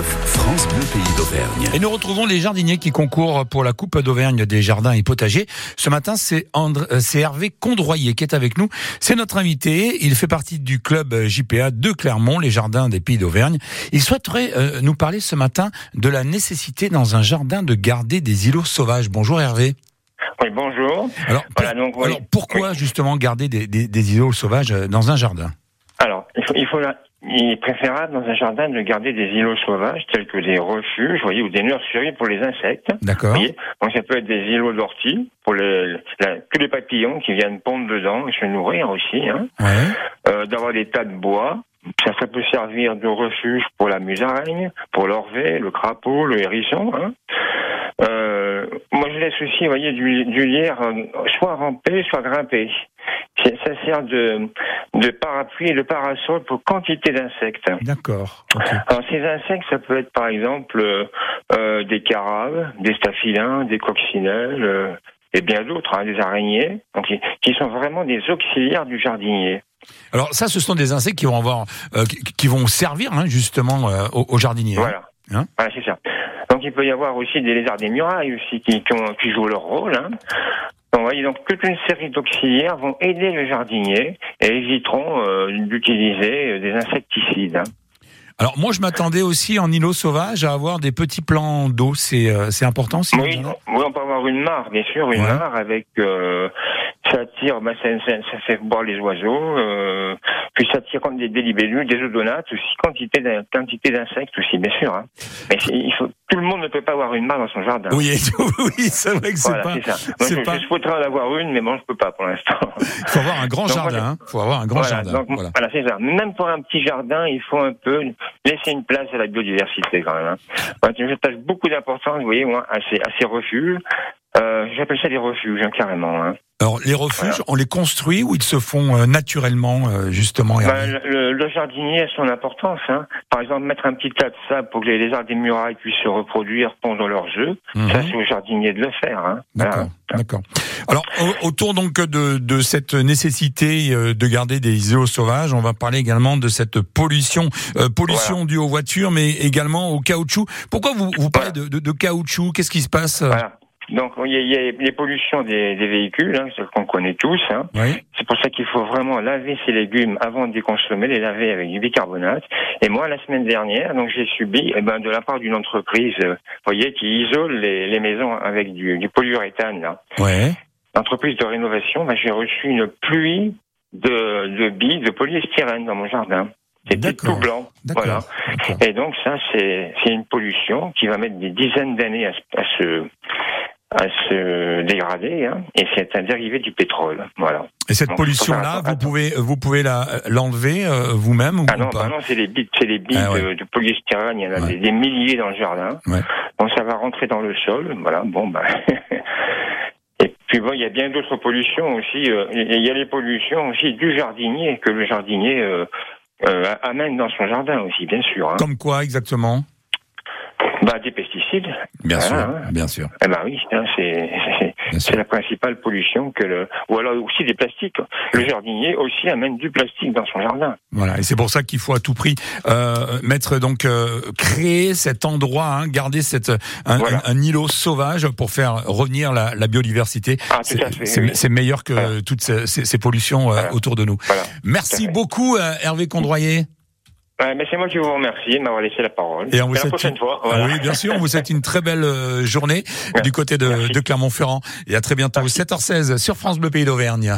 France Bleu Pays d'Auvergne. Et nous retrouvons les jardiniers qui concourent pour la Coupe d'Auvergne des jardins et potagers. Ce matin, c'est André, euh, c'est Hervé Condroyer qui est avec nous. C'est notre invité. Il fait partie du club JPA de Clermont, les jardins des Pays d'Auvergne. Il souhaiterait euh, nous parler ce matin de la nécessité dans un jardin de garder des îlots sauvages. Bonjour Hervé. Oui, bonjour. Alors, pour- Voilà, donc, oui. alors, pourquoi justement garder des, des, des îlots sauvages euh, dans un jardin? Il faut, il faut la- il est préférable dans un jardin de garder des îlots sauvages tels que des refuges, vous voyez, ou des nurseries pour les insectes. D'accord. Donc ça peut être des îlots d'ortie pour les, la- tous les papillons qui viennent pondre dedans et se nourrir aussi. Hein. Ouais. Euh, D'avoir des tas de bois. Ça, ça peut servir de refuge pour la musaraigne, pour l'orvet, le crapaud, le hérisson. Hein. Euh, moi, je laisse aussi, vous voyez, du, du lierre euh, soit rampé, soit grimpé. Ça sert de, de parapluie et de parasol pour quantité d'insectes. D'accord. Alors ces insectes, ça peut être par exemple euh, euh, des caraves, des staphylins, des coccinelles euh, et bien d'autres, hein, des araignées, donc, qui, sont vraiment des auxiliaires du jardinier. Alors ça, ce sont des insectes qui vont avoir, euh, qui, vont servir hein, justement euh, aux, aux jardiniers. hein. Voilà. Hein voilà, c'est ça. Donc il peut y avoir aussi des lézards des murailles aussi qui, qui, ont- qui jouent leur rôle. Hein. Donc, vous voyez, donc toute une série d'auxiliaires vont aider le jardinier et éviteront euh, d'utiliser euh, des insecticides. hein. Alors moi, je m'attendais aussi en îlot sauvage à avoir des petits plans d'eau. C'est euh, c'est important. Si Oui, oui, on peut avoir une mare, bien sûr, une Ouais. mare avec euh, ça attire, bah, ça, ça, ça fait boire les oiseaux, euh, puis ça attire comme des, des libellules, des odonates aussi, quantité d'in- quantité d'insectes aussi, bien sûr. Hein. Mais il faut, tout le monde ne peut pas avoir une mare dans son jardin. Oui, oui, c'est vrai que c'est Voilà, pas. ça. Moi, je, pas- je souhaiterais en avoir une, mais bon, je peux pas pour l'instant. Il faut avoir un grand Donc, moi, jardin. hein. Il faut avoir un grand voilà, jardin. donc, Voilà. voilà, c'est ça. Même pour un petit jardin, il faut un peu laisser une place à la biodiversité quand même. Hein. Moi, J'attache beaucoup d'importance, vous voyez, moi, à ces, à ces refuges. J'appelle ça des refuges, hein, carrément. Hein. Alors les refuges, on les construit ou ils se font euh, naturellement, euh, justement. Ben, Hervé le, le jardinier a son importance. Hein. Par exemple, mettre un petit tas de sable pour que les lézards des murailles puissent se reproduire, pondre leurs œufs. Mhm. Ça, c'est au jardinier de le faire. Hein. D'accord, d'accord. Alors au- autour donc de, de cette nécessité euh, de garder des îlots sauvages, on va parler également de cette pollution, euh, pollution due aux voitures, mais également au caoutchouc. Pourquoi vous, vous parlez de, de, de caoutchouc? Qu'est-ce qui se passe? Voilà. Donc, il y, y a les pollutions des, des véhicules, hein, ce qu'on connaît tous. Hein. Oui. C'est pour ça qu'il faut vraiment laver ces légumes avant de les consommer, les laver avec du bicarbonate. Et moi, la semaine dernière, donc j'ai subi, eh ben, de la part d'une entreprise, euh, voyez, qui isole les, les maisons avec du, du polyuréthane. Là. Ouais. Entreprise de rénovation, ben, j'ai reçu une pluie de, de billes de polyestyrène dans mon jardin. C'était tout blanc. Voilà. Et donc ça, c'est une pollution qui va mettre des dizaines d'années à, à se à se dégrader, hein, et c'est un dérivé du pétrole. Voilà. Et cette pollution-là, vous pouvez, vous pouvez la l'enlever euh, vous-même ou Ah non, pas bah non, c'est les billes, c'est les billes Ah ouais. de, de polystyrène. Il y en a Ouais. des, des milliers dans le jardin. Ouais. Bon, ça va rentrer dans le sol. Voilà. Bon, bah. Et puis bon, il y a bien d'autres pollutions aussi. euh, Il y a les pollutions aussi du jardinier que le jardinier euh, euh, amène dans son jardin aussi, bien sûr. Hein. Comme quoi exactement Bah, des pesticides. Bien Voilà, sûr, hein. bien sûr, Eh ben oui, hein, c'est la principale pollution que le ou alors aussi des plastiques. Le jardinier aussi amène du plastique dans son jardin. Voilà, et c'est pour ça qu'il faut à tout prix euh, mettre donc euh, créer cet endroit, hein, garder cette un, Voilà. un- un îlot sauvage pour faire revenir la, la biodiversité. Ah, C'est- oui. meilleur que Voilà. toutes ces, ces- ces pollutions euh, Voilà. autour de nous. Voilà. Merci beaucoup euh, Hervé Condroyer. Ouais, mais c'est moi qui vous remercie de m'avoir laissé la parole. Et on vous À la souhaite prochaine une- fois. Ah Voilà. oui, bien sûr, on vous souhaite une très belle euh, journée du côté de Clermont-Ferrand. Et à très bientôt, 7h16 sur France Bleu Pays d'Auvergne.